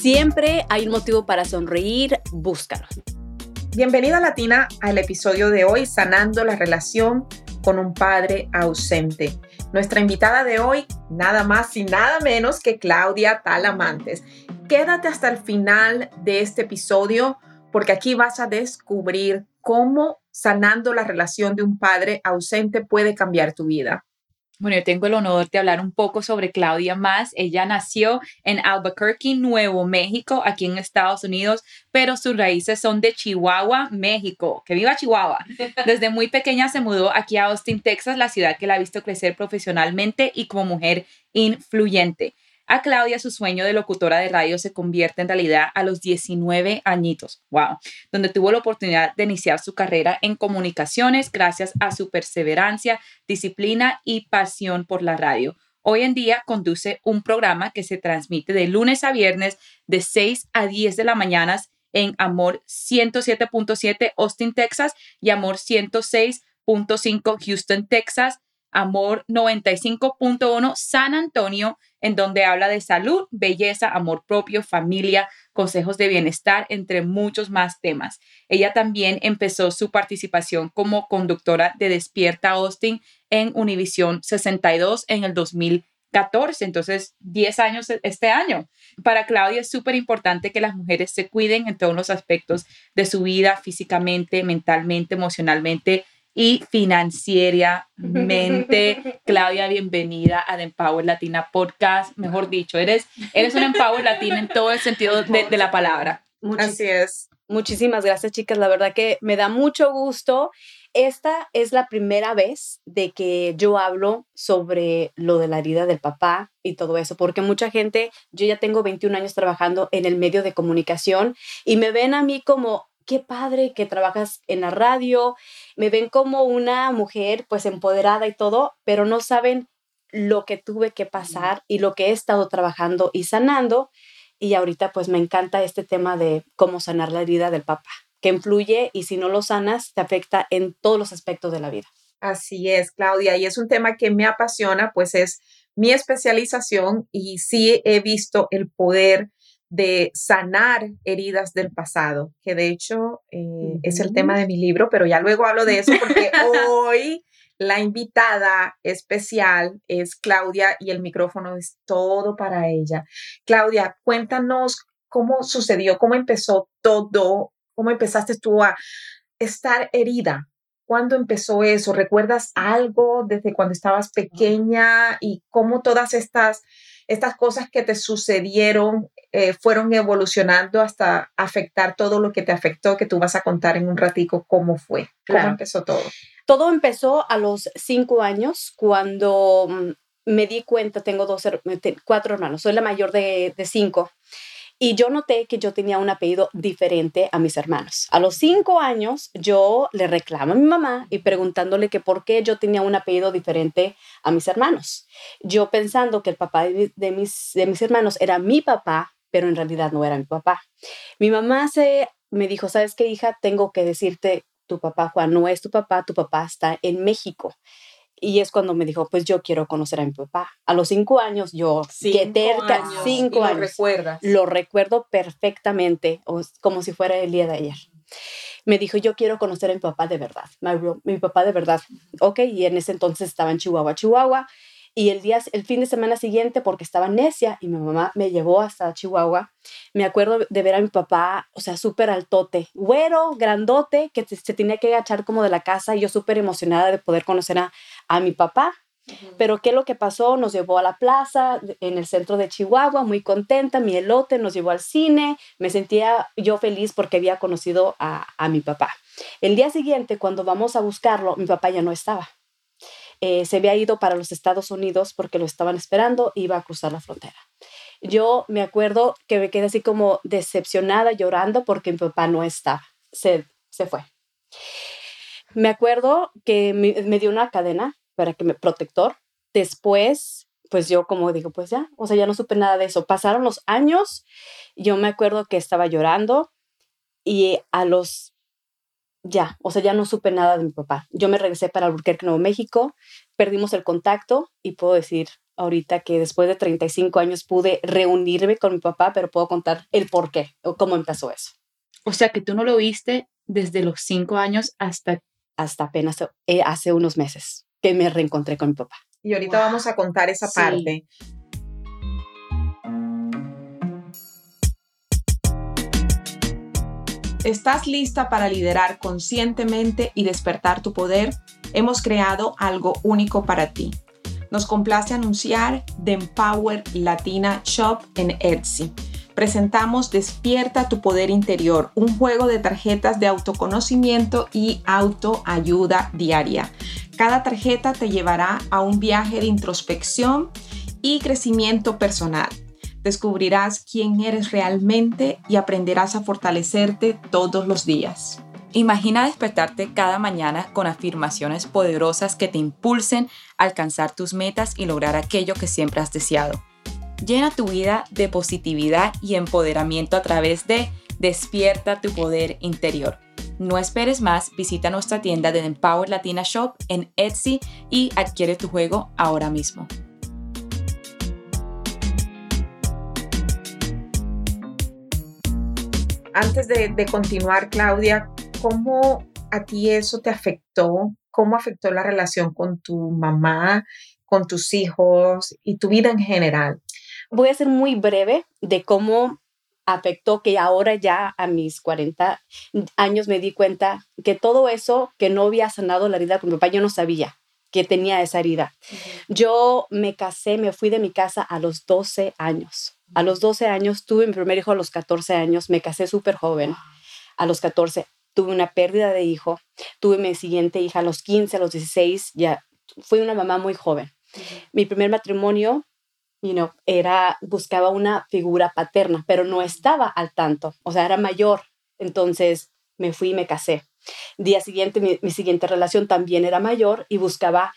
Siempre hay un motivo para sonreír, búscalo. Bienvenida Latina al episodio de hoy, Sanando la relación con un padre ausente. Nuestra invitada de hoy, nada más y nada menos que Claudia Talamantes. Quédate hasta el final de este episodio porque aquí vas a descubrir cómo sanando la relación de un padre ausente puede cambiar tu vida. Bueno, yo tengo el honor de hablar un poco sobre Claudia Más. Ella nació en Albuquerque, Nuevo México, aquí en Estados Unidos, pero sus raíces son de Chihuahua, México. ¡Que viva Chihuahua! Desde muy pequeña se mudó aquí a Austin, Texas, la ciudad que la ha visto crecer profesionalmente y como mujer influyente. A Claudia su sueño de locutora de radio se convierte en realidad a los 19 añitos, wow, donde tuvo la oportunidad de iniciar su carrera en comunicaciones gracias a su perseverancia, disciplina y pasión por la radio. Hoy en día conduce un programa que se transmite de lunes a viernes de 6 a 10 de la mañana en Amor 107.7 Austin, Texas y Amor 106.5 Houston, Texas Amor 95.1 San Antonio, en donde habla de salud, belleza, amor propio, familia, consejos de bienestar, entre muchos más temas. Ella también empezó su participación como conductora de Despierta Austin en Univisión 62 en el 2014, entonces 10 años e-, este año. Para Claudia es súper importante que las mujeres se cuiden en todos los aspectos de su vida, físicamente, mentalmente, emocionalmente y financieramente. Claudia, bienvenida a The Empower Latina Podcast. Mejor dicho, eres, eres un Empower Latina en todo el sentido de, la palabra. Así es. Muchísimas gracias, chicas. La verdad que me da mucho gusto. Esta es la primera vez de que yo hablo sobre lo de la herida del papá y todo eso, porque mucha gente, yo ya tengo 21 años trabajando en el medio de comunicación y me ven a mí como qué padre que trabajas en la radio, me ven como una mujer pues empoderada y todo, pero no saben lo que tuve que pasar y lo que he estado trabajando y sanando. Y ahorita pues me encanta este tema de cómo sanar la herida del papá, que influye y si no lo sanas te afecta en todos los aspectos de la vida. Así es, Claudia, y es un tema que me apasiona, pues es mi especialización y sí he visto el poder de sanar heridas del pasado, que de hecho eh, es el tema de mi libro, pero ya luego hablo de eso porque hoy la invitada especial es Claudia y el micrófono es todo para ella. Claudia, cuéntanos cómo sucedió, cómo empezó todo, cómo empezaste tú a estar herida. ¿Cuándo empezó eso? ¿Recuerdas algo desde cuando estabas pequeña y cómo todas estas estas cosas que te sucedieron eh, fueron evolucionando hasta afectar todo lo que te afectó, que tú vas a contar en un ratico cómo fue, cómo empezó todo. Todo empezó a los cinco años cuando mm, me di cuenta, tengo dos, cuatro hermanos, soy la mayor de, de cinco. Y yo noté que yo tenía un apellido diferente a mis hermanos. A los cinco años, yo le reclamo a mi mamá y preguntándole que por qué yo tenía un apellido diferente a mis hermanos. Yo pensando que el papá de, mis, de mis hermanos era mi papá, pero en realidad no era mi papá. Mi mamá se, me dijo, ¿sabes qué, hija? Tengo que decirte, tu papá Juan no es tu papá, tu papá está en México. Y es cuando me dijo, pues yo quiero conocer a mi papá. A los cinco años, yo, cinco años, cinco años. Lo recuerdas. Lo recuerdo perfectamente, como si fuera el día de ayer. Me dijo, yo quiero conocer a mi papá de verdad, mi papá de verdad. Ok, y en ese entonces estaba en Chihuahua, Chihuahua. Y el, día, el fin de semana siguiente, porque estaba necia y mi mamá me llevó hasta Chihuahua, me acuerdo de ver a mi papá, o sea, súper altote, güero, grandote, que se tenía que agachar como de la casa y yo súper emocionada de poder conocer a, a mi papá. Pero ¿qué es lo que pasó? Nos llevó a la plaza en el centro de Chihuahua, muy contenta, mi elote, nos llevó al cine, me sentía yo feliz porque había conocido a, a mi papá. El día siguiente, cuando vamos a buscarlo, mi papá ya no estaba. Eh, se había ido para los Estados Unidos porque lo estaban esperando, iba a cruzar la frontera. Yo me acuerdo que me quedé así como decepcionada, llorando porque mi papá no estaba, se, se fue. Me acuerdo que me, me dio una cadena para que me protector. Después, pues yo como digo, pues ya, o sea, ya no supe nada de eso. Pasaron los años, yo me acuerdo que estaba llorando y a los ya, o sea, ya no supe nada de mi papá. Yo me regresé para Albuquerque, Nuevo México, perdimos el contacto y puedo decir ahorita que después de 35 años pude reunirme con mi papá, pero puedo contar el por qué o cómo empezó eso. O sea, que tú no lo viste desde los cinco años hasta... Hasta apenas eh, hace unos meses que me reencontré con mi papá. Y ahorita vamos a contar esa parte. ¿Estás lista para liderar conscientemente y despertar tu poder? Hemos creado algo único para ti. Nos complace anunciar The Empower Latina Shop en Etsy. Presentamos Despierta tu poder interior, un juego de tarjetas de autoconocimiento y autoayuda diaria. Cada tarjeta te llevará a un viaje de introspección y crecimiento personal descubrirás quién eres realmente y aprenderás a fortalecerte todos los días. Imagina despertarte cada mañana con afirmaciones poderosas que te impulsen a alcanzar tus metas y lograr aquello que siempre has deseado. Llena tu vida de positividad y empoderamiento a través de Despierta tu poder interior. No esperes más, visita nuestra tienda de Empower Latina Shop en Etsy y adquiere tu juego ahora mismo. antes de, continuar, Claudia, ¿cómo a ti eso te afectó? ¿Cómo afectó la relación con tu mamá, con tus hijos y tu vida en general? Voy a ser muy breve de cómo afectó que ahora ya a mis 40 años me di cuenta que todo eso que no había sanado la herida con mi papá, yo no sabía que tenía esa herida. Yo me casé, me fui de mi casa a los 12 años. A los 12 años tuve mi primer hijo a los 14 años, me casé súper joven. A los 14 tuve una pérdida de hijo, tuve mi siguiente hija a los 15, a los 16, ya fui una mamá muy joven. Mi primer matrimonio, you know, era, buscaba una figura paterna, pero no estaba al tanto, o sea, era mayor. Entonces me fui y me casé. Día siguiente, mi, mi siguiente relación también era mayor y buscaba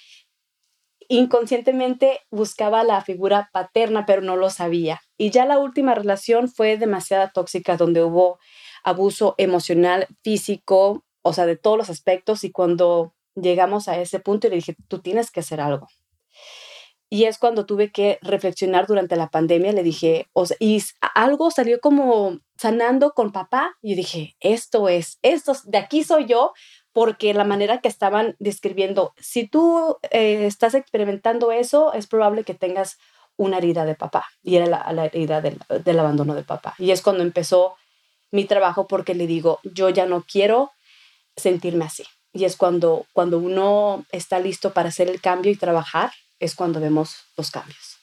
inconscientemente buscaba la figura paterna, pero no lo sabía. Y ya la última relación fue demasiado tóxica, donde hubo abuso emocional, físico, o sea, de todos los aspectos. Y cuando llegamos a ese punto, le dije, tú tienes que hacer algo. Y es cuando tuve que reflexionar durante la pandemia, le dije, o sea, y algo salió como sanando con papá. Y dije, esto es, esto, de aquí soy yo, porque la manera que estaban describiendo, si tú eh, estás experimentando eso, es probable que tengas una herida de papá, y era la, herida del, del, abandono de papá. Y es cuando empezó mi trabajo porque le digo, yo ya no quiero sentirme así. Y es cuando, cuando uno está listo para hacer el cambio y trabajar, es cuando vemos los cambios.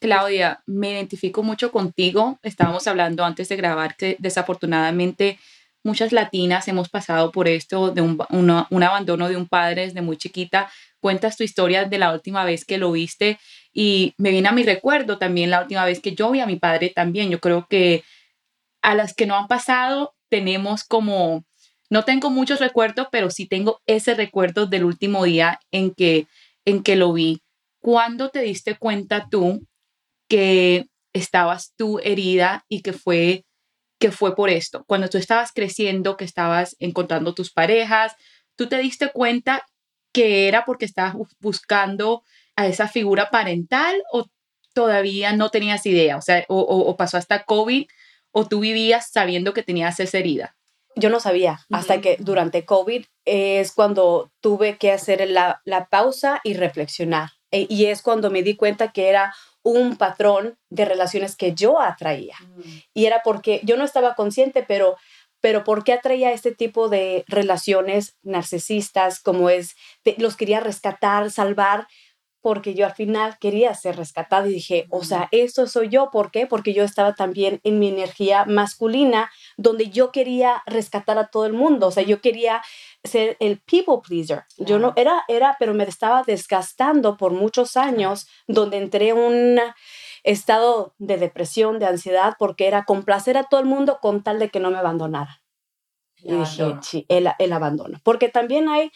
Claudia, me identifico mucho contigo. Estábamos hablando antes de grabar que desafortunadamente muchas latinas hemos pasado por esto de un, un, abandono de un padre desde muy chiquita. Cuentas tu historia de la última vez que lo viste y me viene a mi recuerdo también la última vez que yo vi a mi padre también. Yo creo que a las que no han pasado tenemos como, no tengo muchos recuerdos, pero sí tengo ese recuerdo del último día en que, en que lo vi. ¿Cuándo te diste cuenta tú que estabas tú herida y que fue que fue por esto. Cuando tú estabas creciendo, que estabas encontrando tus parejas, tú te diste cuenta que era porque estabas buscando a esa figura parental o todavía no tenías idea, o sea, o, pasó hasta COVID o tú vivías sabiendo que tenías esa herida. Yo no sabía, hasta que durante COVID es cuando tuve que hacer la, la pausa y reflexionar. E, y es cuando me di cuenta que era un patrón de relaciones que yo atraía. Mm. Y era porque yo no estaba consciente, pero, pero ¿por qué atraía este tipo de relaciones narcisistas como es, los quería rescatar, salvar? Porque yo al final quería ser rescatada y dije, o sea, esto soy yo. ¿Por qué? Porque yo estaba también en mi energía masculina, donde yo quería rescatar a todo el mundo. O sea, yo quería ser el people pleaser. Yo no era, era, pero me estaba desgastando por muchos años, donde entré una, estado de depresión, de ansiedad, porque era complacer a todo el mundo con tal de que no me abandonara. y dije, el, el, abandono. Porque también hay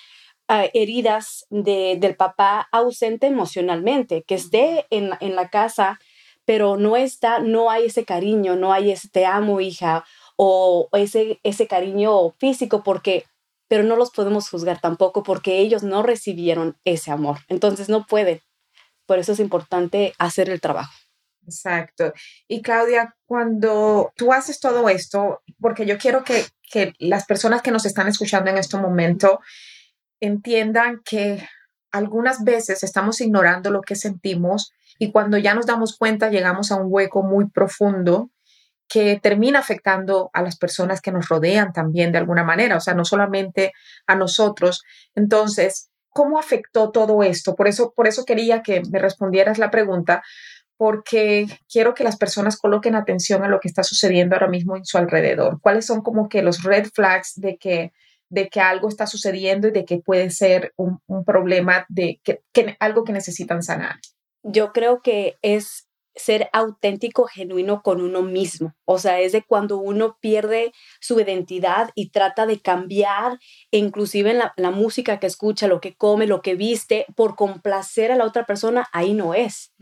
uh, heridas de, del papá ausente emocionalmente, que esté en, en la casa, pero no está, no hay ese cariño, no hay ese te amo, hija, o ese, ese cariño físico, porque pero no los podemos juzgar tampoco porque ellos no recibieron ese amor. Entonces no pueden. Por eso es importante hacer el trabajo. Exacto. Y Claudia, cuando tú haces todo esto, porque yo quiero que, que las personas que nos están escuchando en este momento entiendan que algunas veces estamos ignorando lo que sentimos y cuando ya nos damos cuenta llegamos a un hueco muy profundo que termina afectando a las personas que nos rodean también de alguna manera, o sea, no solamente a nosotros. Entonces, ¿cómo afectó todo esto? Por eso, por eso quería que me respondieras la pregunta, porque quiero que las personas coloquen atención a lo que está sucediendo ahora mismo en su alrededor. ¿Cuáles son como que los red flags de que, de que algo está sucediendo y de que puede ser un, un problema, de que, que algo que necesitan sanar? Yo creo que es ser auténtico, genuino con uno mismo. O sea, es de cuando uno pierde su identidad y trata de cambiar, inclusive en la, música que escucha, lo que come, lo que viste, por complacer a la otra persona, ahí no es.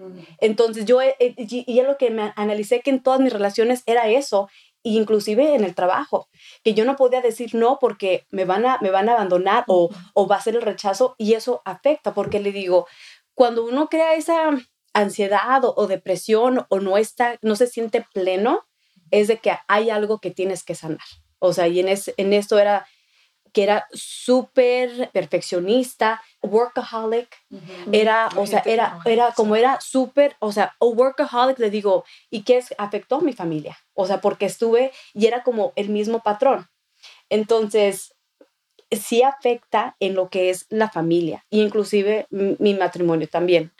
Entonces yo, eh, y es lo que me analicé que en todas mis relaciones era eso, inclusive en el trabajo, que yo no podía decir no porque me van a, me van a abandonar o, o va a ser el rechazo y eso afecta porque le digo, cuando uno crea esa ansiedad o, depresión o no está, no se siente pleno, es de que hay algo que tienes que sanar. O sea, y en, en esto era que era súper perfeccionista, workaholic, era, o sea, era, era como era súper, o sea, workaholic, le digo, ¿y qué es? afectó a mi familia? O sea, porque estuve y era como el mismo patrón. Entonces, sí afecta en lo que es la familia, y inclusive mi matrimonio también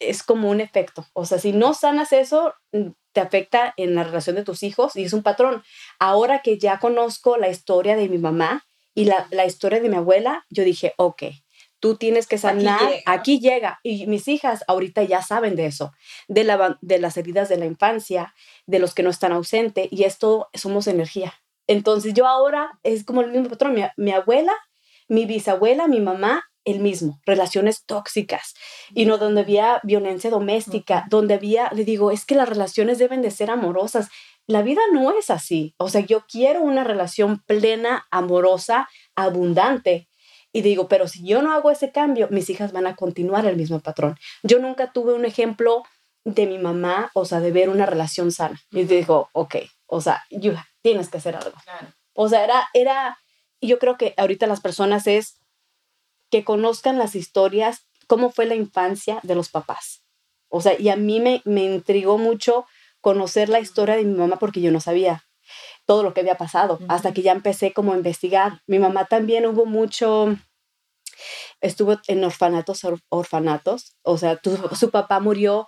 es como un efecto. O sea, si no sanas eso, mm, te afecta en la relación de tus hijos y es un patrón. Ahora que ya conozco la historia de mi mamá y la, historia de mi abuela, yo dije, ok, tú tienes que sanar, aquí llega. Y mis hijas ahorita ya saben de eso, de, la, de las heridas de la infancia, de los que no están ausentes, y esto somos energía. Entonces yo ahora es como el mismo patrón, mi abuela, mi bisabuela, mi mamá el mismo, relaciones tóxicas, y no donde había violencia doméstica, donde había, le digo, es que las relaciones deben de ser amorosas. La vida no es así. O sea, yo quiero una relación plena, amorosa, abundante. Y digo, pero si yo no hago ese cambio, mis hijas van a continuar el mismo patrón. Yo nunca tuve un ejemplo de mi mamá, o sea, de ver una relación sana. Y digo, ok, o sea, tienes que hacer algo. O sea, era, era, yo creo que ahorita las personas es, que conozcan las historias, cómo fue la infancia de los papás. O sea, y a mí me, me intrigó mucho conocer la historia de mi mamá porque yo no sabía todo lo que había pasado, hasta que ya empecé como a investigar. Mi mamá también hubo mucho, estuvo en orfanatos, orfanatos, o sea, su papá murió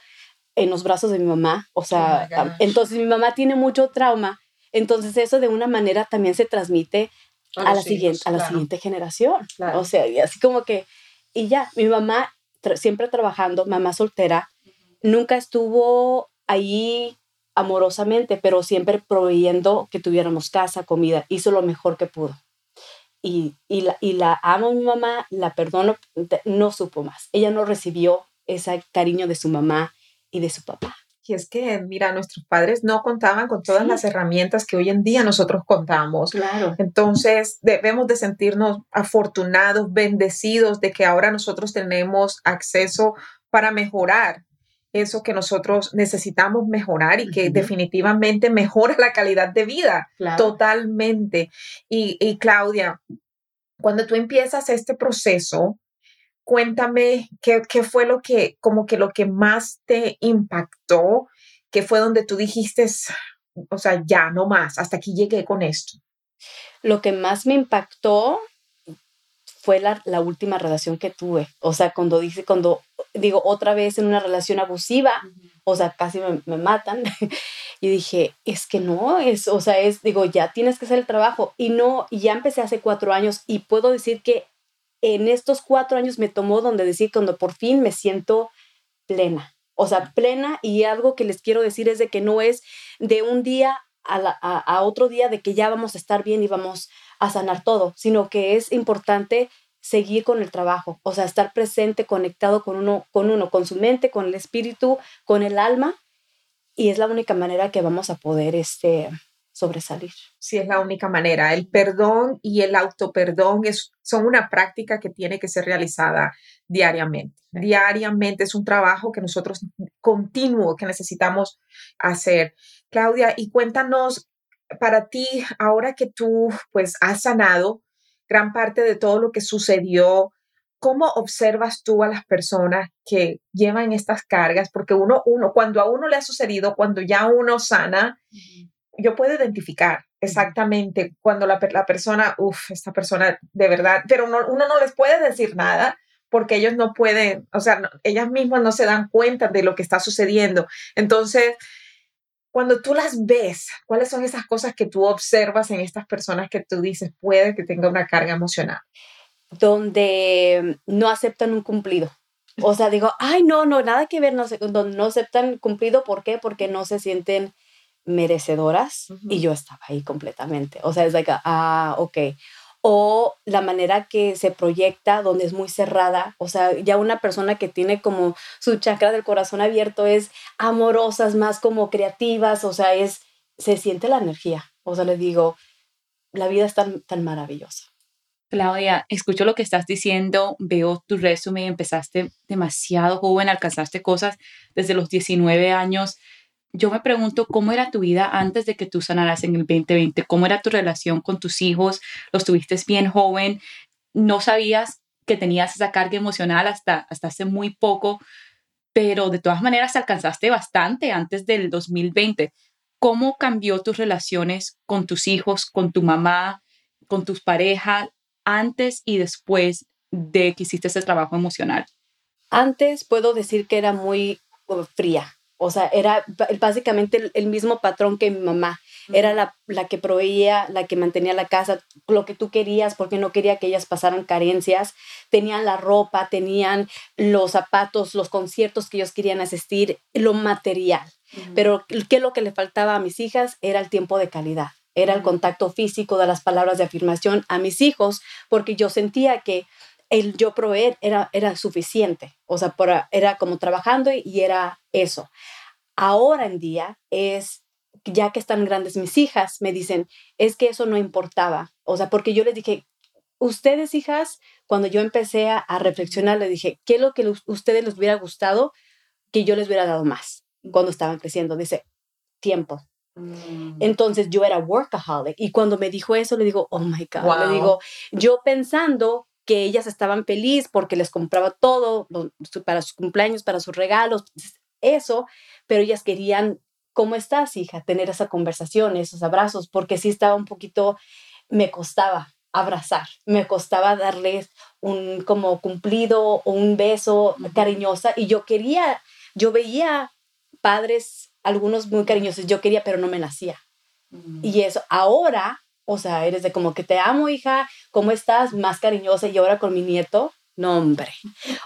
en los brazos de mi mamá, o sea, oh entonces mi mamá tiene mucho trauma, entonces eso de una manera también se transmite a, la, siguiente, a la siguiente generación. O sea, y así como que, y ya, mi mamá siempre trabajando, mamá soltera, nunca estuvo ahí amorosamente, pero siempre proveyendo que tuviéramos casa, comida, hizo lo mejor que pudo. Y, y, la, y la amo a mi mamá, la perdono, no supo más. Ella no recibió ese cariño de su mamá y de su papá. Y es que, mira, nuestros padres no contaban con todas las herramientas que hoy en día nosotros contamos. Claro. Entonces, debemos de sentirnos afortunados, bendecidos de que ahora nosotros tenemos acceso para mejorar eso que nosotros necesitamos mejorar y que definitivamente mejora la calidad de vida. Totalmente. Y, y Claudia, cuando tú empiezas este proceso, cuéntame qué, qué, fue lo que, como que lo que más te impactó, que fue donde tú dijiste, o sea, ya, no más, hasta aquí llegué con esto. Lo que más me impactó fue la, la última relación que tuve. O sea, cuando dice, cuando digo otra vez en una relación abusiva, o sea, casi me, me matan. y dije, es que no, es, o sea, es, digo, ya tienes que hacer el trabajo. Y no, ya empecé hace cuatro años y puedo decir que en estos cuatro años me tomó donde decir cuando por fin me siento plena. o sea, plena y algo que les quiero decir es de que no es de un día a, a, otro día de que ya vamos a estar bien y vamos a sanar todo, sino que es importante seguir con el trabajo, o sea, estar presente, conectado con uno, con uno, con su mente, con el espíritu, con el alma, y es la única manera que vamos a poder este, sobresalir. Sí, es la única manera. El perdón y el autoperdón es, son una práctica que tiene que ser realizada diariamente. Diariamente es un trabajo que nosotros continuo que necesitamos hacer. Claudia, y cuéntanos para ti, ahora que tú pues has sanado gran parte de todo lo que sucedió, ¿cómo observas tú a las personas que llevan estas cargas? Porque uno, uno, cuando a uno le ha sucedido, cuando ya uno sana, yo puedo identificar exactamente cuando la, persona, uff, esta persona de verdad, pero uno no les puede decir nada porque ellos no pueden, o sea, ellas mismas no se dan cuenta de lo que está sucediendo. Entonces, cuando tú las ves, ¿cuáles son esas cosas que tú observas en estas personas que tú dices puede que tenga una carga emocional? Donde no aceptan un cumplido. O sea, digo, ay, no, no, nada que ver, no, no aceptan cumplido, ¿por qué? Porque no se sienten merecedoras y yo estaba ahí completamente. O sea, es like, ah, ok. O la manera que se proyecta, donde es muy cerrada. O sea, ya una persona que tiene como su chakra del corazón abierto es amorosas, más como creativas. O sea, es, se siente la energía. O sea, le digo, la vida es tan, tan maravillosa. Claudia, escucho lo que estás diciendo, veo tu resumen, empezaste demasiado joven, alcanzaste cosas desde los 19 años yo me pregunto cómo era tu vida antes de que tú sanaras en el 2020, cómo era tu relación con tus hijos, los tuviste bien joven, no sabías que tenías esa carga emocional hasta, hasta hace muy poco, pero de todas maneras alcanzaste bastante antes del 2020. ¿Cómo cambió tus relaciones con tus hijos, con tu mamá, con tus parejas antes y después de que hiciste ese trabajo emocional? Antes puedo decir que era muy uh, fría, o sea, era básicamente el, mismo patrón que mi mamá. Era la, la, que proveía, la que mantenía la casa, lo que tú querías, porque no quería que ellas pasaran carencias. Tenían la ropa, tenían los zapatos, los conciertos que ellos querían asistir, lo material. Pero ¿qué es lo que le faltaba a mis hijas? Era el tiempo de calidad. Era el contacto físico de las palabras de afirmación a mis hijos, porque yo sentía que el yo proveer era, era suficiente, o sea, era como trabajando y era eso. Ahora en día es, ya que están grandes mis hijas, me dicen, es que eso no importaba, o sea, porque yo les dije, ustedes hijas, cuando yo empecé a, reflexionar, le dije, ¿qué es lo que a ustedes les hubiera gustado que yo les hubiera dado más cuando estaban creciendo? Dice, tiempo. Mm. Entonces yo era workaholic y cuando me dijo eso le digo, oh my God, le digo, yo pensando que ellas estaban felices porque les compraba todo para sus cumpleaños, para sus regalos, eso, pero ellas querían, ¿cómo estás, hija? Tener esa conversación, esos abrazos, porque sí estaba un poquito, me costaba abrazar, me costaba darles un como cumplido o un beso cariñosa y yo quería, yo veía padres, algunos muy cariñosos, yo quería, pero no me nacía. Mm. Y eso, ahora o sea, eres de como que te amo, hija, ¿cómo estás? Más cariñosa y ahora con mi nieto, no, hombre.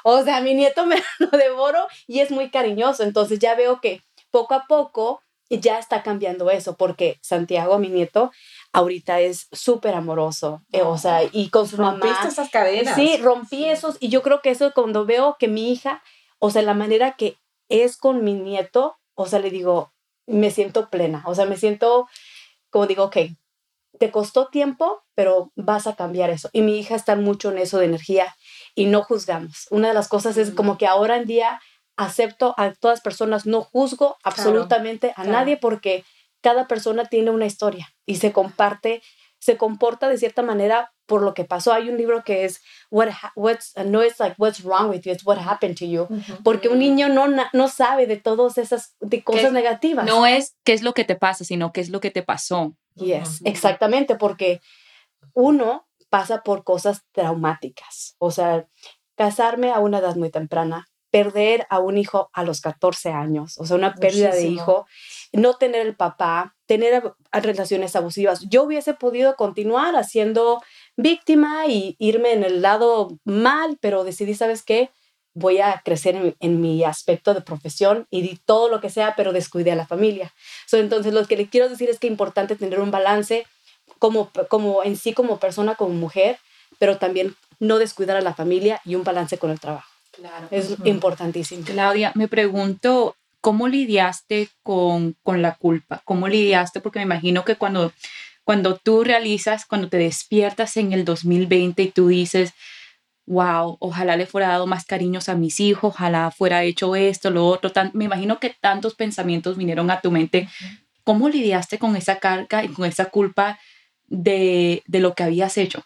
O sea, mi nieto me lo devoro y es muy cariñoso. Entonces ya veo que poco a poco ya está cambiando eso, porque Santiago, mi nieto, ahorita es súper amoroso. Eh, o sea, y con su Rompiste mamá. esas cadenas. Sí, rompí esos. Y yo creo que eso cuando veo que mi hija, o sea, la manera que es con mi nieto, o sea, le digo, me siento plena. O sea, me siento como digo, ok, te costó tiempo, pero vas a cambiar eso. Y mi hija está mucho en eso de energía y no juzgamos. Una de las cosas es como que ahora en día acepto a todas personas, no juzgo absolutamente a nadie porque cada persona tiene una historia y se comparte, se comporta de cierta manera por lo que pasó. Hay un libro que es what what's no es like what's wrong with you, it's what happened to you, porque un niño no no sabe de todas esas de cosas negativas. No es qué es lo que te pasa, sino qué es lo que te pasó. Yes, exactamente, porque uno pasa por cosas traumáticas, o sea, casarme a una edad muy temprana, perder a un hijo a los 14 años, o sea, una pérdida de hijo, no tener el papá, tener relaciones abusivas. Yo hubiese podido continuar haciendo víctima y irme en el lado mal, pero decidí, ¿sabes qué? Voy a crecer en, mi aspecto de profesión y di todo lo que sea, pero descuide a la familia. entonces, lo que le quiero decir es que es importante tener un balance como, como en sí, como persona, como mujer, pero también no descuidar a la familia y un balance con el trabajo. Claro. Es importantísimo. Claudia, me pregunto, ¿cómo lidiaste con, con la culpa? ¿Cómo lidiaste? Porque me imagino que cuando, cuando tú realizas, cuando te despiertas en el 2020 y tú dices, wow, ojalá le fuera dado más cariños a mis hijos, ojalá fuera hecho esto, lo otro. me imagino que tantos pensamientos vinieron a tu mente. ¿Cómo lidiaste con esa carga y con esa culpa de, de lo que habías hecho?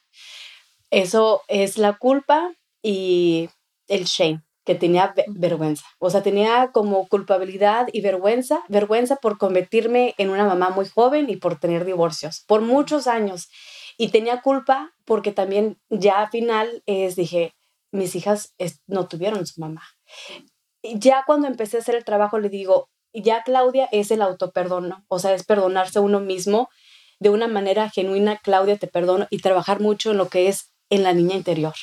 Eso es la culpa y el shame, que tenía vergüenza. O sea, tenía como culpabilidad y vergüenza, vergüenza por convertirme en una mamá muy joven y por tener divorcios por muchos años. Y tenía culpa porque también ya al final es, dije, mis hijas no tuvieron su mamá. ya cuando empecé a hacer el trabajo le digo, ya Claudia es el autoperdono, o sea, es perdonarse a uno mismo de una manera genuina, Claudia, te perdono, y trabajar mucho en lo que es en la niña interior.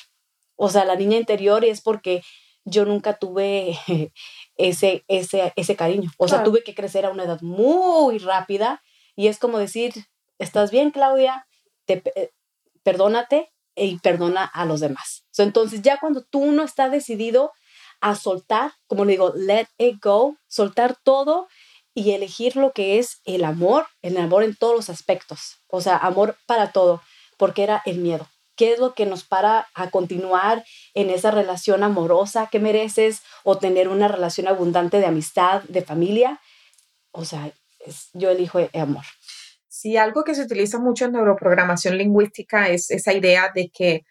O sea, la niña interior es porque yo nunca tuve ese, ese, ese cariño. O sea, tuve que crecer a una edad muy rápida y es como decir, ¿estás bien, Claudia? Eh, perdónate y perdona a los demás. entonces ya cuando tú no estás decidido a soltar, como le digo, let it go, soltar todo y elegir lo que es el amor, el amor en todos los aspectos, o sea, amor para todo, porque era el miedo. ¿Qué es lo que nos para a continuar en esa relación amorosa que mereces o tener una relación abundante de amistad, de familia? O sea, yo elijo el amor. Sí, algo que se utiliza mucho en neuroprogramación lingüística es esa idea de que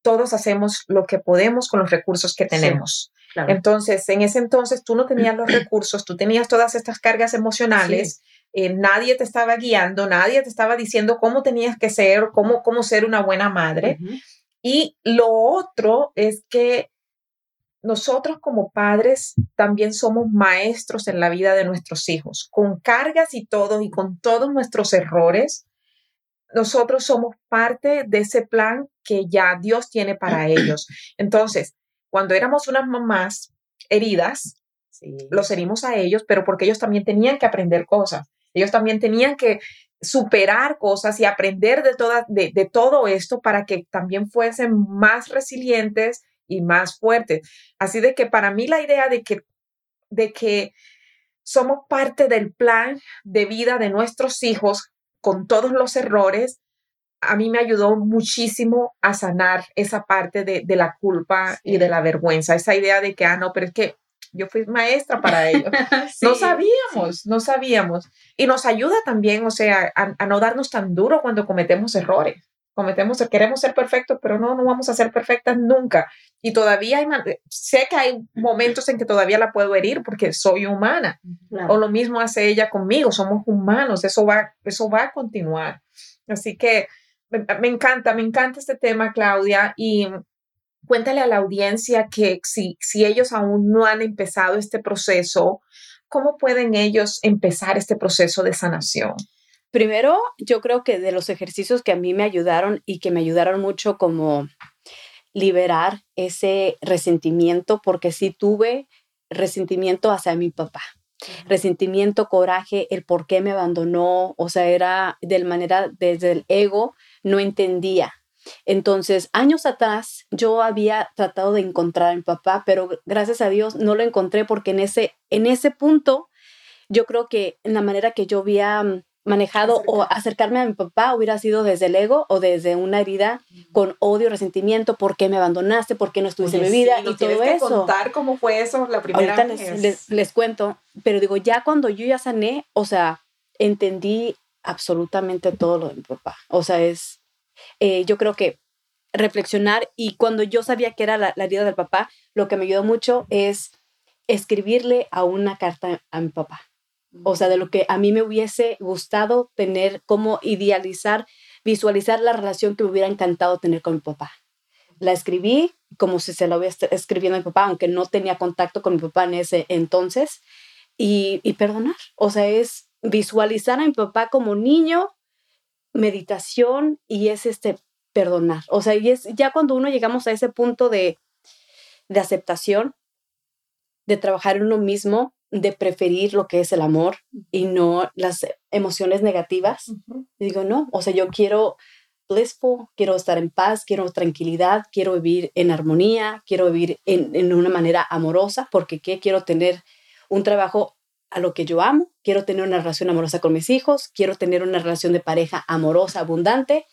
todos hacemos lo que podemos con los recursos que tenemos. Entonces, en ese entonces tú no tenías los recursos, tú tenías todas estas cargas emocionales, eh, nadie te estaba guiando, nadie te estaba diciendo cómo tenías que ser, cómo, cómo ser una buena madre. Y lo otro es que nosotros como padres también somos maestros en la vida de nuestros hijos, con cargas y todo y con todos nuestros errores. Nosotros somos parte de ese plan que ya Dios tiene para ellos. Entonces, cuando éramos unas mamás heridas, los herimos a ellos, pero porque ellos también tenían que aprender cosas. Ellos también tenían que superar cosas y aprender de, toda, de, de todo esto para que también fuesen más resilientes y más fuertes. Así de que para mí la idea de que, de que somos parte del plan de vida de nuestros hijos con todos los errores, a mí me ayudó muchísimo a sanar esa parte de, la culpa y de la vergüenza, esa idea de que, ah, no, pero es que yo fui maestra para ellos. no sabíamos, no sabíamos. Y nos ayuda también, o sea, a, no darnos tan duro cuando cometemos errores cometemos, queremos ser perfectos, pero no, no vamos a ser perfectas nunca. Y todavía hay, sé que hay momentos en que todavía la puedo herir porque soy humana. O lo mismo hace ella conmigo, somos humanos, eso va, eso va a continuar. Así que me, me encanta, me encanta este tema, Claudia, y cuéntale a la audiencia que si, si ellos aún no han empezado este proceso, ¿cómo pueden ellos empezar este proceso de sanación? Primero, yo creo que de los ejercicios que a mí me ayudaron y que me ayudaron mucho como liberar ese resentimiento, porque sí tuve resentimiento hacia mi papá. Resentimiento, coraje, el por qué me abandonó, o sea, era de manera desde el ego, no entendía. Entonces, años atrás yo había tratado de encontrar a mi papá, pero gracias a Dios no lo encontré porque en ese, en ese punto yo creo que en la manera que yo había manejado o acercarme a mi papá hubiera sido desde el ego o desde una herida con odio, resentimiento, por qué me abandonaste, por qué no estuviste en mi vida y todo eso. contar cómo fue eso la primera Ahorita vez. Les, les, cuento, pero digo, ya cuando yo ya sané, o sea, entendí absolutamente todo lo de mi papá. O sea, es, eh, yo creo que reflexionar y cuando yo sabía que era la, la herida del papá, lo que me ayudó mucho es escribirle a una carta a mi papá o sea, de lo que a mí me hubiese gustado tener, como idealizar, visualizar la relación que me hubiera encantado tener con mi papá. La escribí como si se la hubiera escribiendo a mi papá, aunque no tenía contacto con mi papá en ese entonces, y, y perdonar. O sea, es visualizar a mi papá como niño, meditación y es este perdonar. O sea, y es ya cuando uno llegamos a ese punto de, de aceptación, de trabajar en uno mismo, de preferir lo que es el amor y no las emociones negativas. Y digo, no, o sea, yo quiero blissful, quiero estar en paz, quiero tranquilidad, quiero vivir en armonía, quiero vivir en, en una manera amorosa, porque ¿qué? quiero tener un trabajo a lo que yo amo, quiero tener una relación amorosa con mis hijos, quiero tener una relación de pareja amorosa, abundante,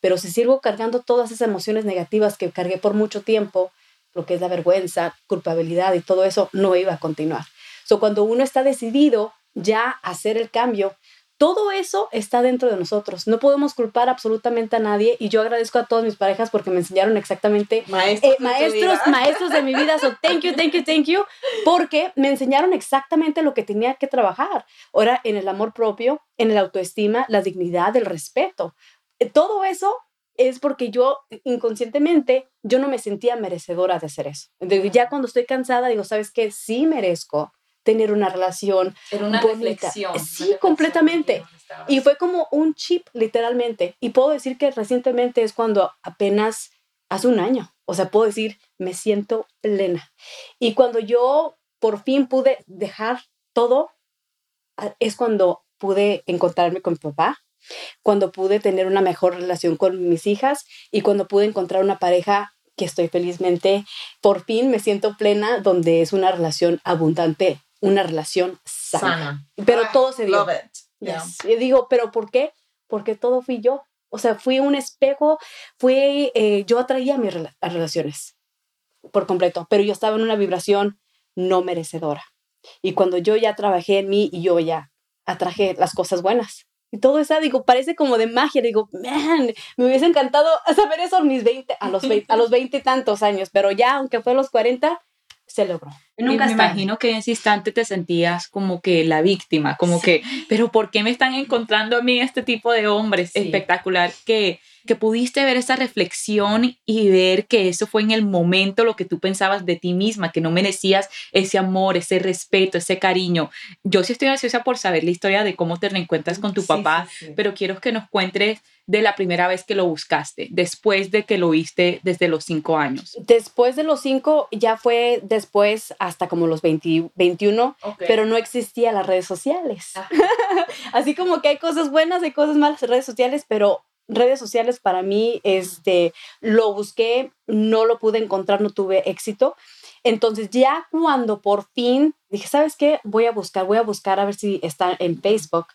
pero si sigo cargando todas esas emociones negativas que cargué por mucho tiempo, lo que es la vergüenza, culpabilidad y todo eso, no iba a continuar. So, cuando uno está decidido ya a hacer el cambio, todo eso está dentro de nosotros. No podemos culpar absolutamente a nadie y yo agradezco a todas mis parejas porque me enseñaron exactamente maestros, eh, maestros, maestros de mi vida. So thank you, thank you, thank you, porque me enseñaron exactamente lo que tenía que trabajar. Ahora en el amor propio, en el autoestima, la dignidad, el respeto. Eh, todo eso es porque yo inconscientemente yo no me sentía merecedora de hacer eso. ya cuando estoy cansada digo, ¿sabes qué? Sí merezco tener una relación. Era una reflexión. Sí, completamente. Y fue como un chip, literalmente. Y puedo decir que recientemente es cuando apenas hace un año. O sea, puedo decir, me siento plena. Y cuando yo por fin pude dejar todo, es cuando pude encontrarme con mi papá, cuando pude tener una mejor relación con mis hijas y cuando pude encontrar una pareja que estoy felizmente, por fin me siento plena, donde es una relación abundante una relación sana. Pero todo se dio. Y digo, ¿pero por qué? Porque todo fui yo. O sea, fui un espejo, fui, eh, yo atraía mis relaciones por completo, pero yo estaba en una vibración no merecedora. Y cuando yo ya trabajé en mí y yo ya atraje las cosas buenas. Y todo eso, digo, parece como de magia. Digo, man, me hubiese encantado saber eso a mis 20, a los 20, a los 20 y tantos años, pero ya, aunque fue a los 40, se logró. Nunca me imagino que en ese instante te sentías como que la víctima, como que, pero ¿por qué me están encontrando a mí este tipo de hombres? Espectacular que que pudiste ver esa reflexión y ver que eso fue en el momento lo que tú pensabas de ti misma, que no merecías ese amor, ese respeto, ese cariño. Yo sí estoy ansiosa por saber la historia de cómo te reencuentras con tu papá, pero quiero que nos cuentes de la primera vez que lo buscaste, después de que lo viste desde los cinco años. Después de los cinco, ya fue después hasta como los 20, 21, pero no existía las redes sociales. Ah. Así como que hay cosas buenas, hay cosas malas en redes sociales, pero redes sociales para mí, este, lo busqué, no lo pude encontrar, no tuve éxito. Entonces ya cuando por fin dije, ¿sabes qué? Voy a buscar, voy a buscar a ver si está en Facebook.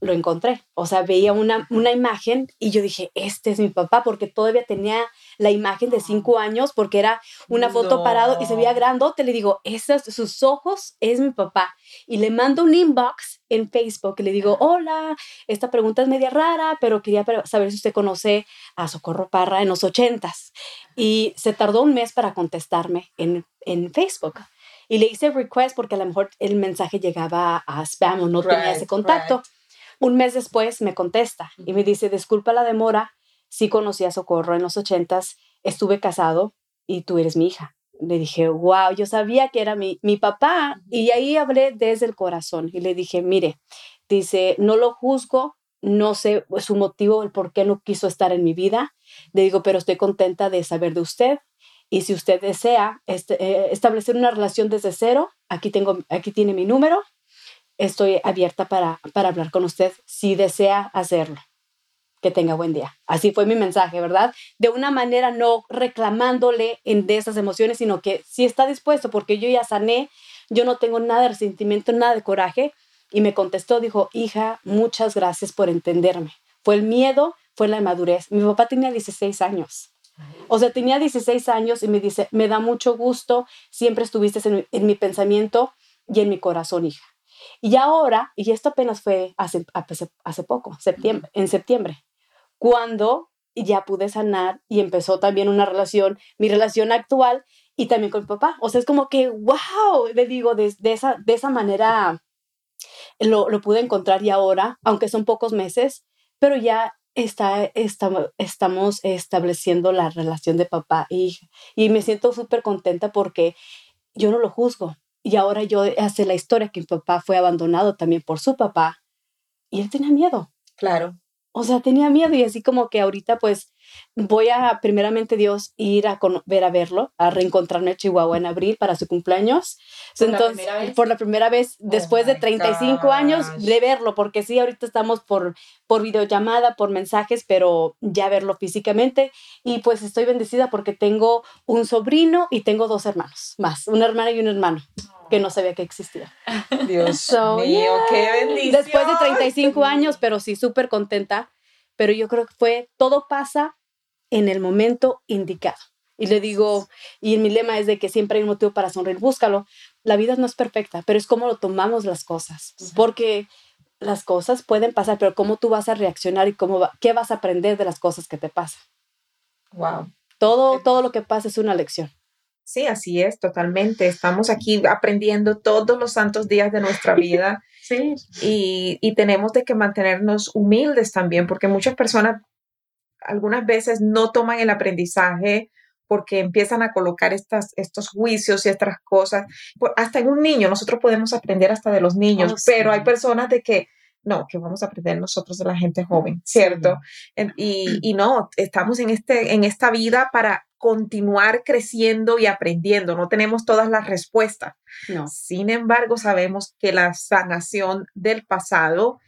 Lo encontré. O sea, veía una, una imagen y yo dije, este es mi papá, porque todavía tenía la imagen de cinco años, porque era una foto parado y se veía grandote. Le digo, esos, sus ojos es mi papá. Y le mando un inbox en Facebook le digo, hola, esta pregunta es media rara, pero quería saber si usted conoce a Socorro Parra en los ochentas. Y se tardó un mes para contestarme en, en Facebook. Y le hice request porque a lo mejor el mensaje llegaba a spam o no tenía ese contacto. Un mes después me contesta y me dice, disculpa la demora, sí conocí a Socorro en los ochentas, estuve casado y tú eres mi hija le dije, wow, yo sabía que era mi, mi papá y ahí hablé desde el corazón y le dije, mire, dice, no lo juzgo, no sé su motivo, el por qué no quiso estar en mi vida. Le digo, pero estoy contenta de saber de usted y si usted desea este, eh, establecer una relación desde cero, aquí, tengo, aquí tiene mi número, estoy abierta para, para hablar con usted si desea hacerlo que tenga buen día. Así fue mi mensaje, ¿verdad? De una manera no reclamándole en de esas emociones, sino que si está dispuesto, porque yo ya sané, yo no tengo nada de resentimiento, nada de coraje. Y me contestó, dijo, hija, muchas gracias por entenderme. Fue el miedo, fue la madurez. Mi papá tenía 16 años. O sea, tenía 16 años y me dice, me da mucho gusto, siempre estuviste en, mi pensamiento y en mi corazón, hija. Y ahora, y esto apenas fue hace, hace poco, septiembre, en septiembre, cuando ya pude sanar y empezó también una relación, mi relación actual y también con mi papá. O sea, es como que, wow, le digo, de, esa, de esa manera lo, lo, pude encontrar y ahora, aunque son pocos meses, pero ya está, está estamos estableciendo la relación de papá e hija. Y me siento súper contenta porque yo no lo juzgo. Y ahora yo hace la historia que mi papá fue abandonado también por su papá y él tenía miedo. Claro o sea, tenía miedo y así como que ahorita pues voy a primeramente Dios ir a ver a verlo, a reencontrarme a Chihuahua en abril para su cumpleaños. ¿Por Entonces, la por la primera vez después de my 35 años gosh. de verlo, porque sí, ahorita estamos por, por videollamada, por mensajes, pero ya verlo físicamente. Y pues estoy bendecida porque tengo un sobrino y tengo dos hermanos más, una hermana y un hermano que no sabía que existía. Dios So, mío, yeah. qué bendición. Después de 35 años, pero sí, súper contenta. Pero yo creo que fue, todo pasa en el momento indicado. Y le digo, y mi lema es de que siempre hay un motivo para sonreír, búscalo. La vida no es perfecta, pero es cómo lo tomamos las cosas. Porque las cosas pueden pasar, pero cómo tú vas a reaccionar y cómo va- qué vas a aprender de las cosas que te pasan. Wow. Todo, todo lo que pasa es una lección. Sí, así es, totalmente. Estamos aquí aprendiendo todos los santos días de nuestra vida Sí. y, y tenemos de que mantenernos humildes también, porque muchas personas algunas veces no toman el aprendizaje porque empiezan a colocar estas, estos juicios y estas cosas. Hasta en un niño, nosotros podemos aprender hasta de los niños, Oh, sí. pero hay personas de que, no, que vamos a aprender nosotros de la gente joven, ¿cierto? Y, y no, estamos en, este, en esta vida para continuar creciendo y aprendiendo, no tenemos todas las respuestas. No. Sin embargo, sabemos que la sanación del pasado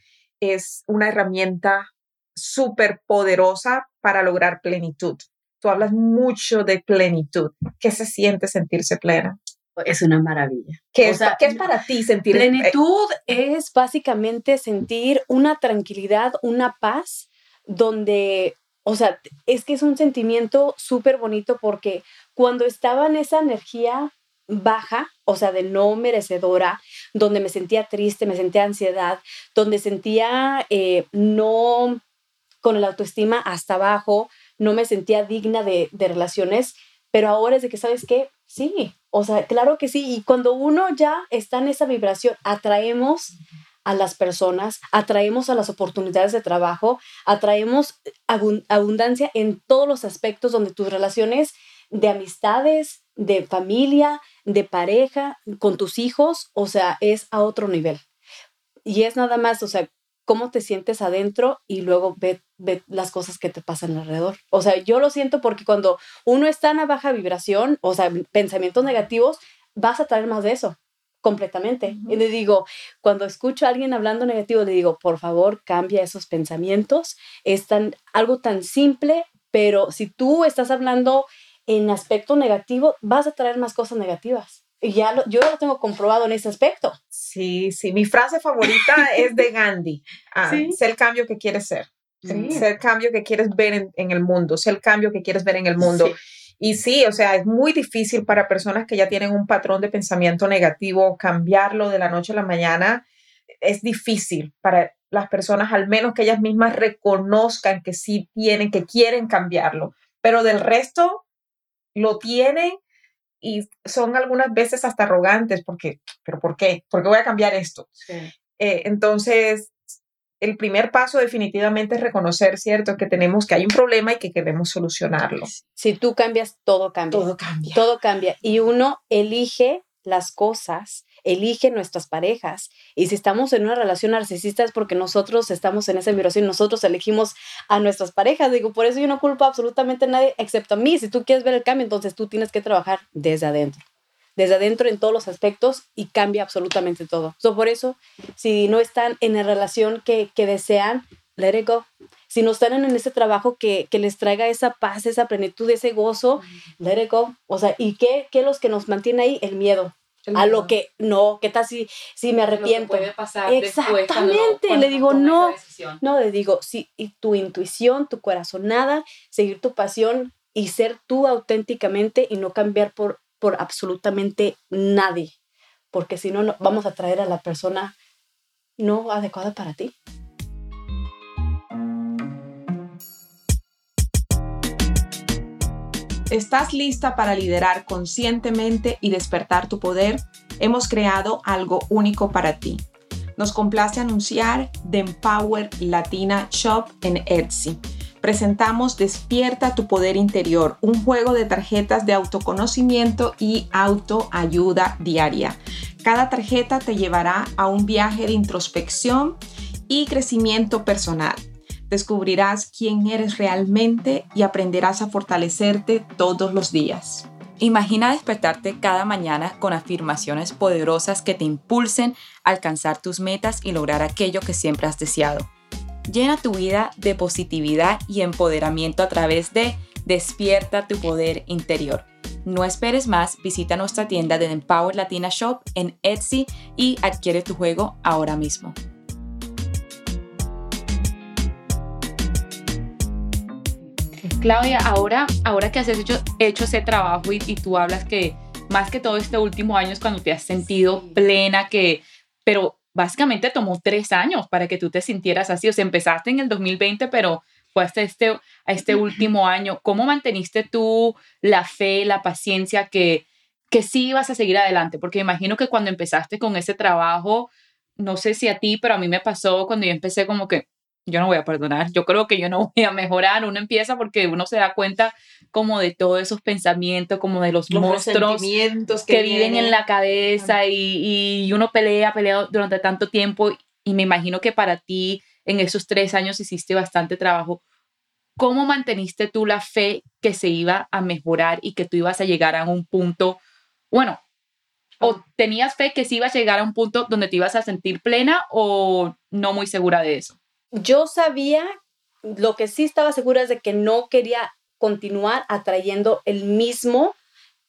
es una herramienta súper poderosa para lograr plenitud. Tú hablas mucho de plenitud. ¿Qué se siente sentirse plena? Es una maravilla. ¿Qué, es, sea, qué es para ti sentir Plenitud es básicamente sentir una tranquilidad, una paz, donde, o sea, es que es un sentimiento súper bonito porque cuando estaba en esa energía baja, o sea, de no merecedora, donde me sentía triste, me sentía ansiedad, donde sentía eh, no con la autoestima hasta abajo, no me sentía digna de, de relaciones, pero ahora es de que, ¿sabes qué? Sí, o sea, claro que sí. Y cuando uno ya está en esa vibración, atraemos a las personas, atraemos a las oportunidades de trabajo, atraemos abun- abundancia en todos los aspectos donde tus relaciones de amistades, de familia, de pareja, con tus hijos, o sea, es a otro nivel. Y es nada más, o sea, cómo te sientes adentro y luego ve, ve las cosas que te pasan alrededor. O sea, yo lo siento porque cuando uno está en baja vibración, o sea, pensamientos negativos, vas a traer más de eso completamente. Y le digo, cuando escucho a alguien hablando negativo, le digo, por favor, cambia esos pensamientos. Es tan, algo tan simple, pero si tú estás hablando en aspecto negativo, vas a traer más cosas negativas. Y ya lo, yo ya lo tengo comprobado en ese aspecto. Sí, sí. Mi frase favorita es de Gandhi. Ah, Sí. Sé el cambio que quieres ser. Sí. Sé el cambio que quieres ver en, en el mundo. Sé el cambio que quieres ver en el mundo. Sí. Y sí, o sea, es muy difícil para personas que ya tienen un patrón de pensamiento negativo cambiarlo de la noche a la mañana. Es difícil para las personas, al menos que ellas mismas reconozcan que sí tienen, que quieren cambiarlo. Pero del resto, lo tienen y son algunas veces hasta arrogantes porque, pero ¿por qué? ¿Por qué voy a cambiar esto? Eh, entonces, el primer paso definitivamente es reconocer, ¿cierto? Que tenemos, que hay un problema y que queremos solucionarlo. Si tú cambias, todo cambia. Todo cambia. Todo cambia. Y uno elige las cosas, elige nuestras parejas. Y si estamos en una relación narcisista es porque nosotros estamos en esa vibración, nosotros elegimos a nuestras parejas. Digo, por eso yo no culpo absolutamente a nadie excepto a mí. Si tú quieres ver el cambio, entonces tú tienes que trabajar desde adentro. Desde adentro en todos los aspectos y cambia absolutamente todo. So, por eso, si no están en la relación que, que desean, let it go. Si no están en ese trabajo que, que les traiga esa paz, esa plenitud, ese gozo, let it go. O sea, ¿y qué, qué los que nos mantiene ahí? El miedo. a lo que, no, ¿qué tal si, si me arrepiento? pasar Exactamente, le digo, no. No, le digo, sí, y tu intuición, tu corazonada, seguir tu pasión y ser tú auténticamente y no cambiar por, por absolutamente nadie. Porque si no, no, vamos a traer a la persona no adecuada para ti. ¿Estás lista para liderar conscientemente y despertar tu poder? Hemos creado algo único para ti. Nos complace anunciar The Empower Latina Shop en Etsy. Presentamos Despierta tu Poder Interior, un juego de tarjetas de autoconocimiento y autoayuda diaria. Cada tarjeta te llevará a un viaje de introspección y crecimiento personal. descubrirás quién eres realmente y aprenderás a fortalecerte todos los días. Imagina despertarte cada mañana con afirmaciones poderosas que te impulsen a alcanzar tus metas y lograr aquello que siempre has deseado. Llena tu vida de positividad y empoderamiento a través de Despierta tu poder interior. No esperes más, visita nuestra tienda de Empower Latina Shop en Etsy y adquiere tu juego ahora mismo. Claudia, ahora, ahora que has hecho, hecho ese trabajo y, y, tú hablas que más que todo este último año es cuando te has sentido plena, que, pero básicamente tomó tres años para que tú te sintieras así. O sea, empezaste en el 2020, pero fue hasta este, a este último año. ¿Cómo manteniste tú la fe, la paciencia que, que sí ibas a seguir adelante? Porque imagino que cuando empezaste con ese trabajo, no sé si a ti, pero a mí me pasó cuando yo empecé como que yo no voy a perdonar, yo creo que yo no voy a mejorar, uno empieza porque uno se da cuenta como de todos esos pensamientos, como de los, monstruos que, que viven en la cabeza y, y, uno pelea, pelea durante tanto tiempo y me imagino que para ti en esos tres años hiciste bastante trabajo. ¿Cómo manteniste tú la fe que se iba a mejorar y que tú ibas a llegar a un punto, bueno, o ah. tenías fe que sí ibas a llegar a un punto donde te ibas a sentir plena o no muy segura de eso? Yo sabía, lo que sí estaba segura es de que no quería continuar atrayendo el mismo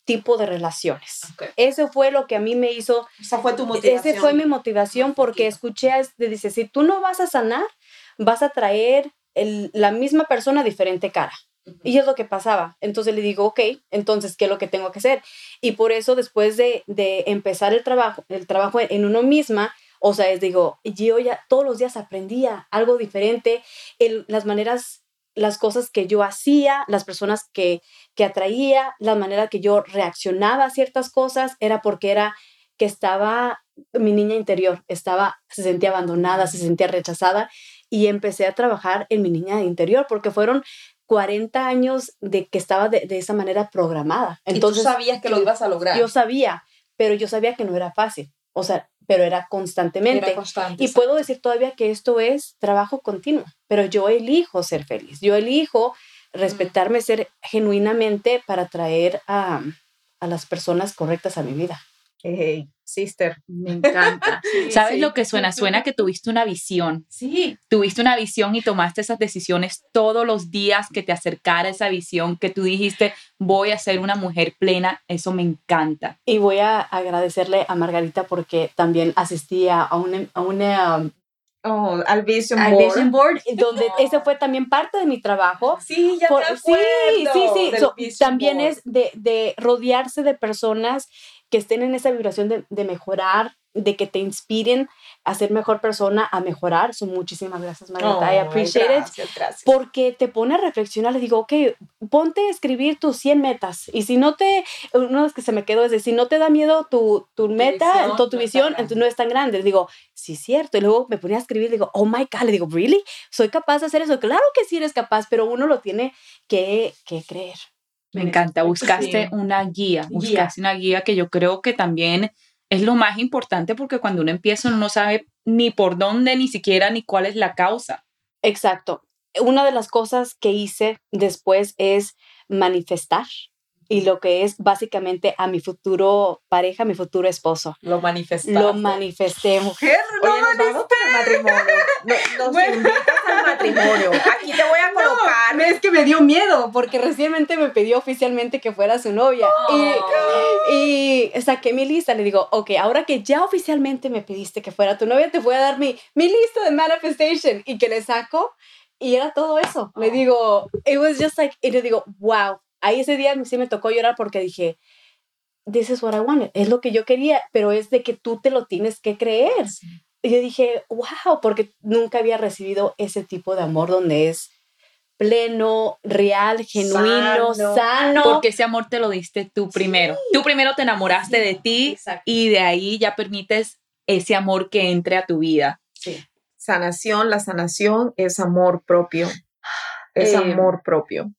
tipo de relaciones. Eso fue lo que a mí me hizo. Esa fue tu motivación. Esa fue mi motivación porque escuché, de, dice, si tú no vas a sanar, vas a traer el, la misma persona diferente cara. Y es lo que pasaba. Entonces le digo, ok, entonces, ¿qué es lo que tengo que hacer? Y por eso después de, de empezar el trabajo, el trabajo en uno misma, o sea, es digo, yo ya todos los días aprendía algo diferente, el, las maneras las cosas que yo hacía, las personas que, que atraía, la manera que yo reaccionaba a ciertas cosas, era porque era que estaba mi niña interior, estaba, se sentía abandonada, se sentía rechazada y empecé a trabajar en mi niña interior porque fueron 40 años de que estaba de, esa manera programada. Entonces, ¿Y tú sabías que lo ibas a lograr. Yo sabía, pero yo sabía que no era fácil. O sea, pero era constantemente. y puedo decir todavía que esto es trabajo continuo, pero yo elijo ser feliz, yo elijo respetarme, ser genuinamente para traer a, a las personas correctas a mi vida. Hey, sister. Me encanta. ¿Sabes lo que suena? Suena que tuviste una visión. Sí. Tuviste una visión y tomaste esas decisiones todos los días que te acercara esa visión, que tú dijiste, voy a ser una mujer plena. Eso me encanta. Y voy a agradecerle a Margarita porque también asistía a una, a una um, Oh, al Vision al Board. Vision Board, donde ese fue también parte de mi trabajo. Sí, ya Por, Sí, sí, sí. también es de, de, rodearse de personas que estén en esa vibración de, de, mejorar, de que te inspiren a ser mejor persona, a mejorar. son muchísimas gracias, Marita. I appreciate gracias, it. Gracias. Porque te pone a reflexionar. Le digo, ok, ponte a escribir tus 100 metas. Y si no te, uno de que se me quedó es decir, si no te da miedo tu, tu, meta, visión, tu, tu visión, entonces no es tan grande. Le digo, sí, cierto. Y luego me ponía a escribir, le digo, oh my God, le digo, ¿really? ¿Soy capaz de hacer eso? Claro que sí eres capaz, pero uno lo tiene que, que creer. Me encanta, buscaste una guía, buscaste una guía que yo creo que también es lo más importante porque cuando uno empieza uno no sabe ni por dónde, ni siquiera ni cuál es la causa. Exacto. Una de las cosas que hice después es manifestar y lo que es básicamente a mi futuro pareja, mi futuro esposo. Lo manifesté. Lo manifesté. Mujer, no matrimonio. nos invitas al matrimonio. Aquí te voy a colocar. es que me dio miedo porque recientemente me pidió oficialmente que fuera su novia. y, y saqué mi lista. Le digo, ok, ahora que ya oficialmente me pediste que fuera tu novia, te voy a dar mi, mi lista de manifestation. Y que le saco. Y era todo eso. Le digo, it was just like, y le digo, wow, ahí ese día sí me tocó llorar porque dije, this is what I wanted, es lo que yo quería, pero es de que tú te lo tienes que creer. Y yo dije, wow, porque nunca había recibido ese tipo de amor donde es pleno, real, genuino, sano. Porque ese amor te lo diste tú primero. Tú primero te enamoraste de ti y de ahí ya permites ese amor que entre a tu vida. Sí. Sanación, la sanación es amor propio. Es eh, amor propio.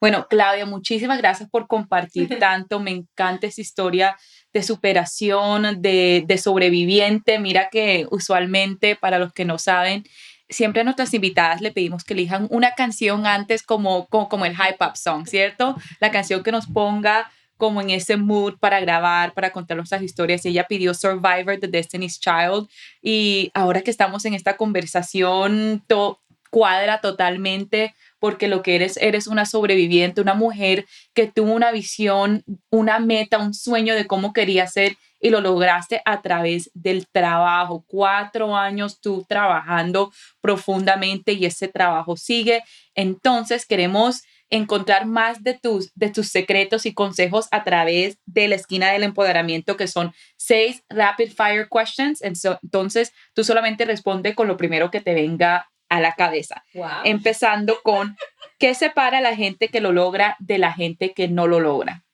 Bueno, Claudia, muchísimas gracias por compartir tanto. Me encanta esa historia de superación, de, de sobreviviente. Mira que usualmente, para los que no saben, siempre a nuestras invitadas le pedimos que elijan una canción antes como, como, como el hype up song, ¿cierto? La canción que nos ponga como en ese mood para grabar, para contar nuestras historias. Ella pidió Survivor de Destiny's Child y ahora que estamos en esta conversación, to cuadra totalmente porque lo que eres, eres una sobreviviente, una mujer que tuvo una visión, una meta, un sueño de cómo quería ser y lo lograste a través del trabajo. Cuatro años tú trabajando profundamente y ese trabajo sigue. Entonces queremos encontrar más de tus, de tus secretos y consejos a través de la esquina del empoderamiento, que son seis rapid fire questions. Entonces, tú solamente responde con lo primero que te venga a la cabeza. Empezando con, ¿qué separa a la gente que lo logra de la gente que no lo logra?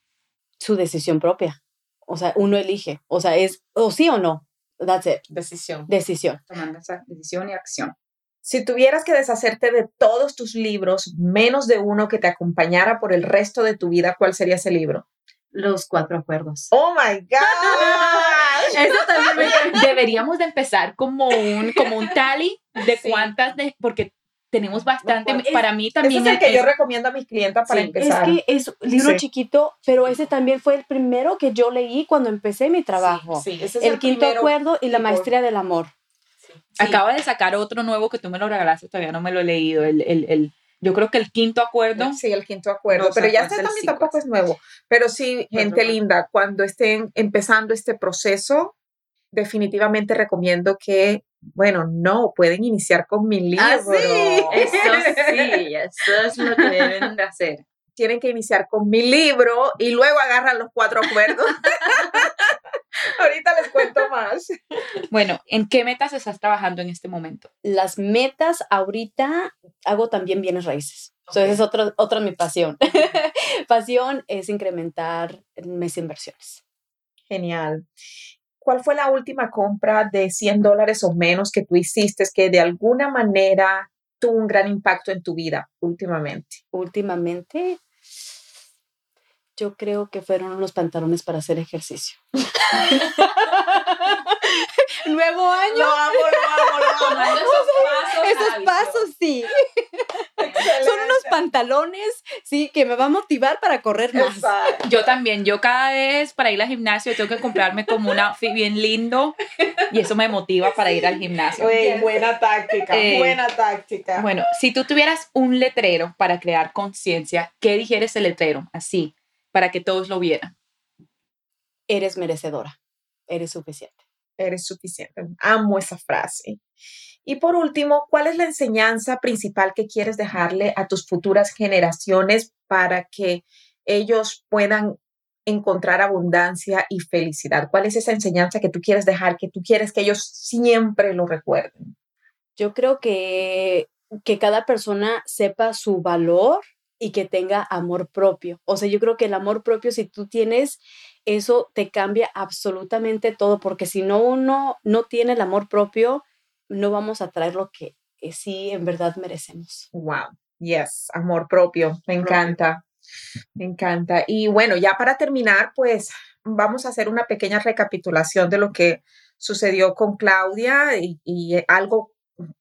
Su decisión propia. O sea, uno elige. O sea, es o sí o no. That's it. Decisión. Decisión. Tomando esa decisión y acción. Si tuvieras que deshacerte de todos tus libros, menos de uno que te acompañara por el resto de tu vida, ¿cuál sería ese libro? Los cuatro acuerdos. Oh my God. Eso también deberíamos de empezar como un, como un tally de cuántas, de, porque tenemos bastante. para mí también. es el que yo recomiendo a mis clientes para empezar. Es que es un libro chiquito, pero ese también fue el primero que yo leí cuando empecé mi trabajo. Sí, ese es el, quinto acuerdo y la maestría del amor. Acaba de sacar otro nuevo que tú me lo regalaste, todavía no me lo he leído. El, el, el yo creo que el quinto acuerdo. Sí, el quinto acuerdo. pero ya este también tampoco es nuevo. Pero sí, gente linda, cuando estén empezando este proceso, definitivamente recomiendo que, bueno, no, pueden iniciar con mi libro. Ah, sí. Eso sí, eso es lo que deben de hacer. Tienen que iniciar con mi libro y luego agarran los cuatro acuerdos. Ahorita les cuento más. Bueno, ¿en qué metas estás trabajando en este momento? Las metas ahorita hago también bienes raíces. Entonces es otro, otra mi pasión. pasión es incrementar mis inversiones. Genial. ¿Cuál fue la última compra de 100 dólares o menos que tú hiciste que de alguna manera tuvo un gran impacto en tu vida últimamente? Últimamente, yo creo que fueron unos pantalones para hacer ejercicio. Nuevo año. Lo amo, lo amo, lo amo. esos pasos. Esos pasos, sí. Son unos pantalones, sí, que me va a motivar para correr más. Yo también, yo cada vez para ir al gimnasio tengo que comprarme como un outfit bien lindo y eso me motiva para ir al gimnasio. buena táctica, eh, buena táctica. Bueno, si tú tuvieras un letrero para crear conciencia, ¿qué dijeres el letrero? Así, para que todos lo vieran. Eres merecedora, eres suficiente. Eres suficiente. Amo esa frase. Y por último, ¿cuál es la enseñanza principal que quieres dejarle a tus futuras generaciones para que ellos puedan encontrar abundancia y felicidad? ¿Cuál es esa enseñanza que tú quieres dejar, que tú quieres que ellos siempre lo recuerden? Yo creo que, que cada persona sepa su valor y que tenga amor propio. O sea, yo creo que el amor propio, si tú tienes, eso te cambia absolutamente todo, porque si no uno no tiene el amor propio, no vamos a traer lo que eh, sí en verdad merecemos. Wow, yes, amor propio, me encanta, me encanta. Y bueno, ya para terminar, pues vamos a hacer una pequeña recapitulación de lo que sucedió con Claudia y, y algo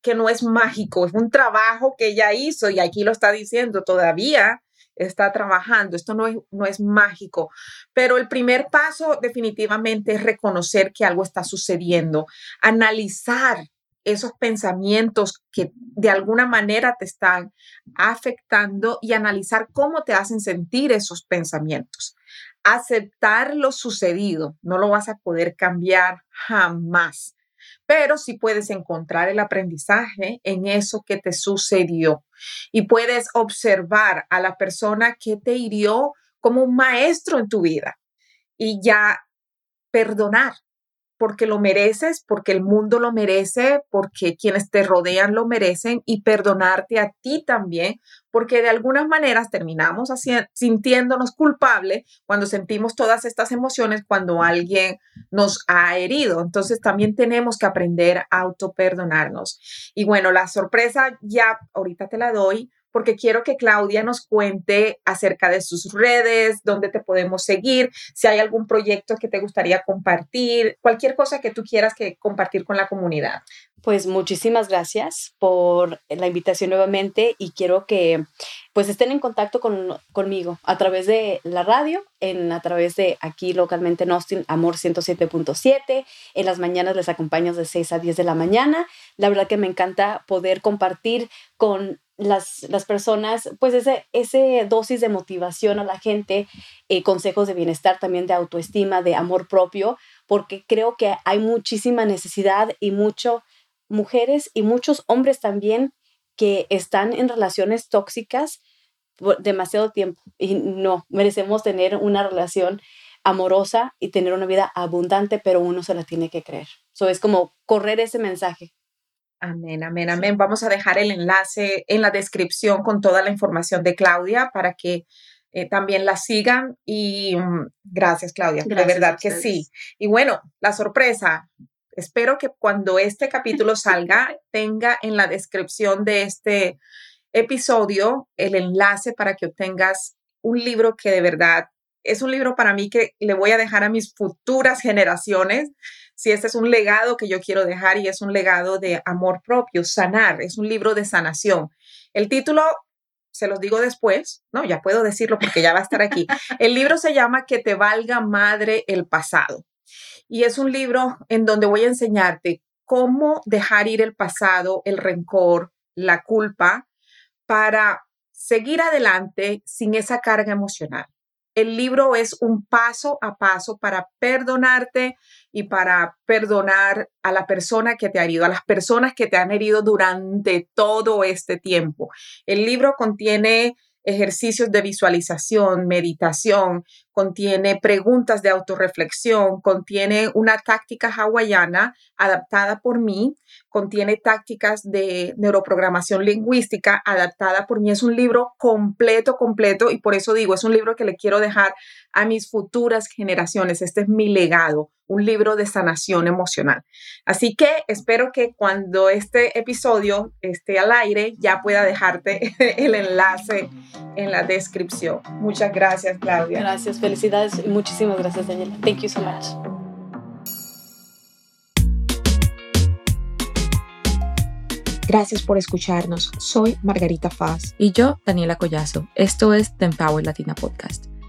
que no es mágico, es un trabajo que ella hizo y aquí lo está diciendo todavía está trabajando, esto no es, no es mágico, pero el primer paso definitivamente es reconocer que algo está sucediendo, analizar esos pensamientos que de alguna manera te están afectando y analizar cómo te hacen sentir esos pensamientos. Aceptar lo sucedido, no lo vas a poder cambiar jamás pero sí puedes encontrar el aprendizaje en eso que te sucedió y puedes observar a la persona que te hirió como un maestro en tu vida y ya perdonar porque lo mereces, porque el mundo lo merece, porque quienes te rodean lo merecen y perdonarte a ti también, porque de algunas maneras terminamos sintiéndonos culpables cuando sentimos todas estas emociones cuando alguien nos ha herido. Entonces también tenemos que aprender a autoperdonarnos. Y bueno, la sorpresa ya ahorita te la doy porque quiero que Claudia nos cuente acerca de sus redes, dónde te podemos seguir, si hay algún proyecto que te gustaría compartir, cualquier cosa que tú quieras que compartir con la comunidad. Pues muchísimas gracias por la invitación nuevamente y quiero que pues estén en contacto con, conmigo a través de la radio, en, a través de aquí localmente en Austin, Amor 107.7. En las mañanas les acompaño de 6 a 10 de la mañana. La verdad que me encanta poder compartir con las, las personas, pues ese, ese dosis de motivación a la gente, eh, consejos de bienestar, también de autoestima, de amor propio, porque creo que hay muchísima necesidad y mucho mujeres y muchos hombres también que están en relaciones tóxicas por demasiado tiempo y no, merecemos tener una relación amorosa y tener una vida abundante, pero uno se la tiene que creer. Eso es como correr ese mensaje. Amén, amén, amén. Vamos a dejar el enlace en la descripción con toda la información de Claudia para que eh, también la sigan. Y mm, gracias, Claudia. de verdad que sí. Y bueno, la sorpresa, Espero que cuando este capítulo salga tenga en la descripción de este episodio el enlace para que obtengas un libro que de verdad es un libro para mí que le voy a dejar a mis futuras generaciones. Si este es un legado que yo quiero dejar y es un legado de amor propio, sanar, es un libro de sanación. El título se los digo después, no, ya puedo decirlo porque ya va a estar aquí. El libro se llama Que te valga madre el pasado. Y es un libro en donde voy a enseñarte cómo dejar ir el pasado, el rencor, la culpa, para seguir adelante sin esa carga emocional. El libro es un paso a paso para perdonarte y para perdonar a la persona que te ha herido, a las personas que te han herido durante todo este tiempo. El libro contiene ejercicios de visualización, meditación, contiene preguntas de autorreflexión, contiene una táctica hawaiana adaptada por mí, contiene tácticas de neuroprogramación lingüística adaptada por mí. Es un libro completo, completo y por eso digo, es un libro que le quiero dejar a mis futuras generaciones. Este es mi legado, un libro de sanación emocional. Así que espero que cuando este episodio esté al aire ya pueda dejarte el enlace en la descripción. Muchas gracias, Claudia. Gracias, felicidades y muchísimas gracias, Daniela. Thank you so much. Gracias por escucharnos. Soy Margarita Faz. Y yo, Daniela Collazo. Esto es The Empower Latina Podcast.